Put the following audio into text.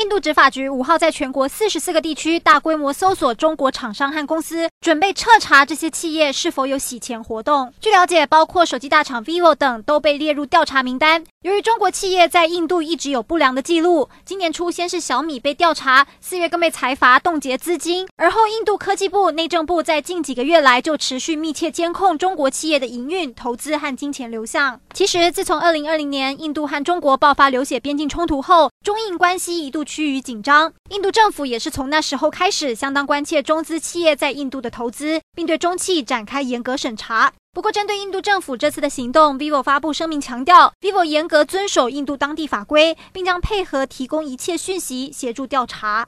印度执法局五号在全国四十四个地区大规模搜索中国厂商和公司，准备彻查这些企业是否有洗钱活动。据了解，包括手机大厂 vivo 等都被列入调查名单。由于中国企业在印度一直有不良的记录，今年初先是小米被调查，四月更被财阀冻结资金。而后，印度科技部、内政部在近几个月来就持续密切监控中国企业的营运、投资和金钱流向。其实，自从二零二零年印度和中国爆发流血边境冲突后，中印关系一度趋于紧张，印度政府也是从那时候开始相当关切中资企业在印度的投资，并对中企展开严格审查。不过，针对印度政府这次的行动，vivo 发布声明强调，vivo 严格遵守印度当地法规，并将配合提供一切讯息协助调查。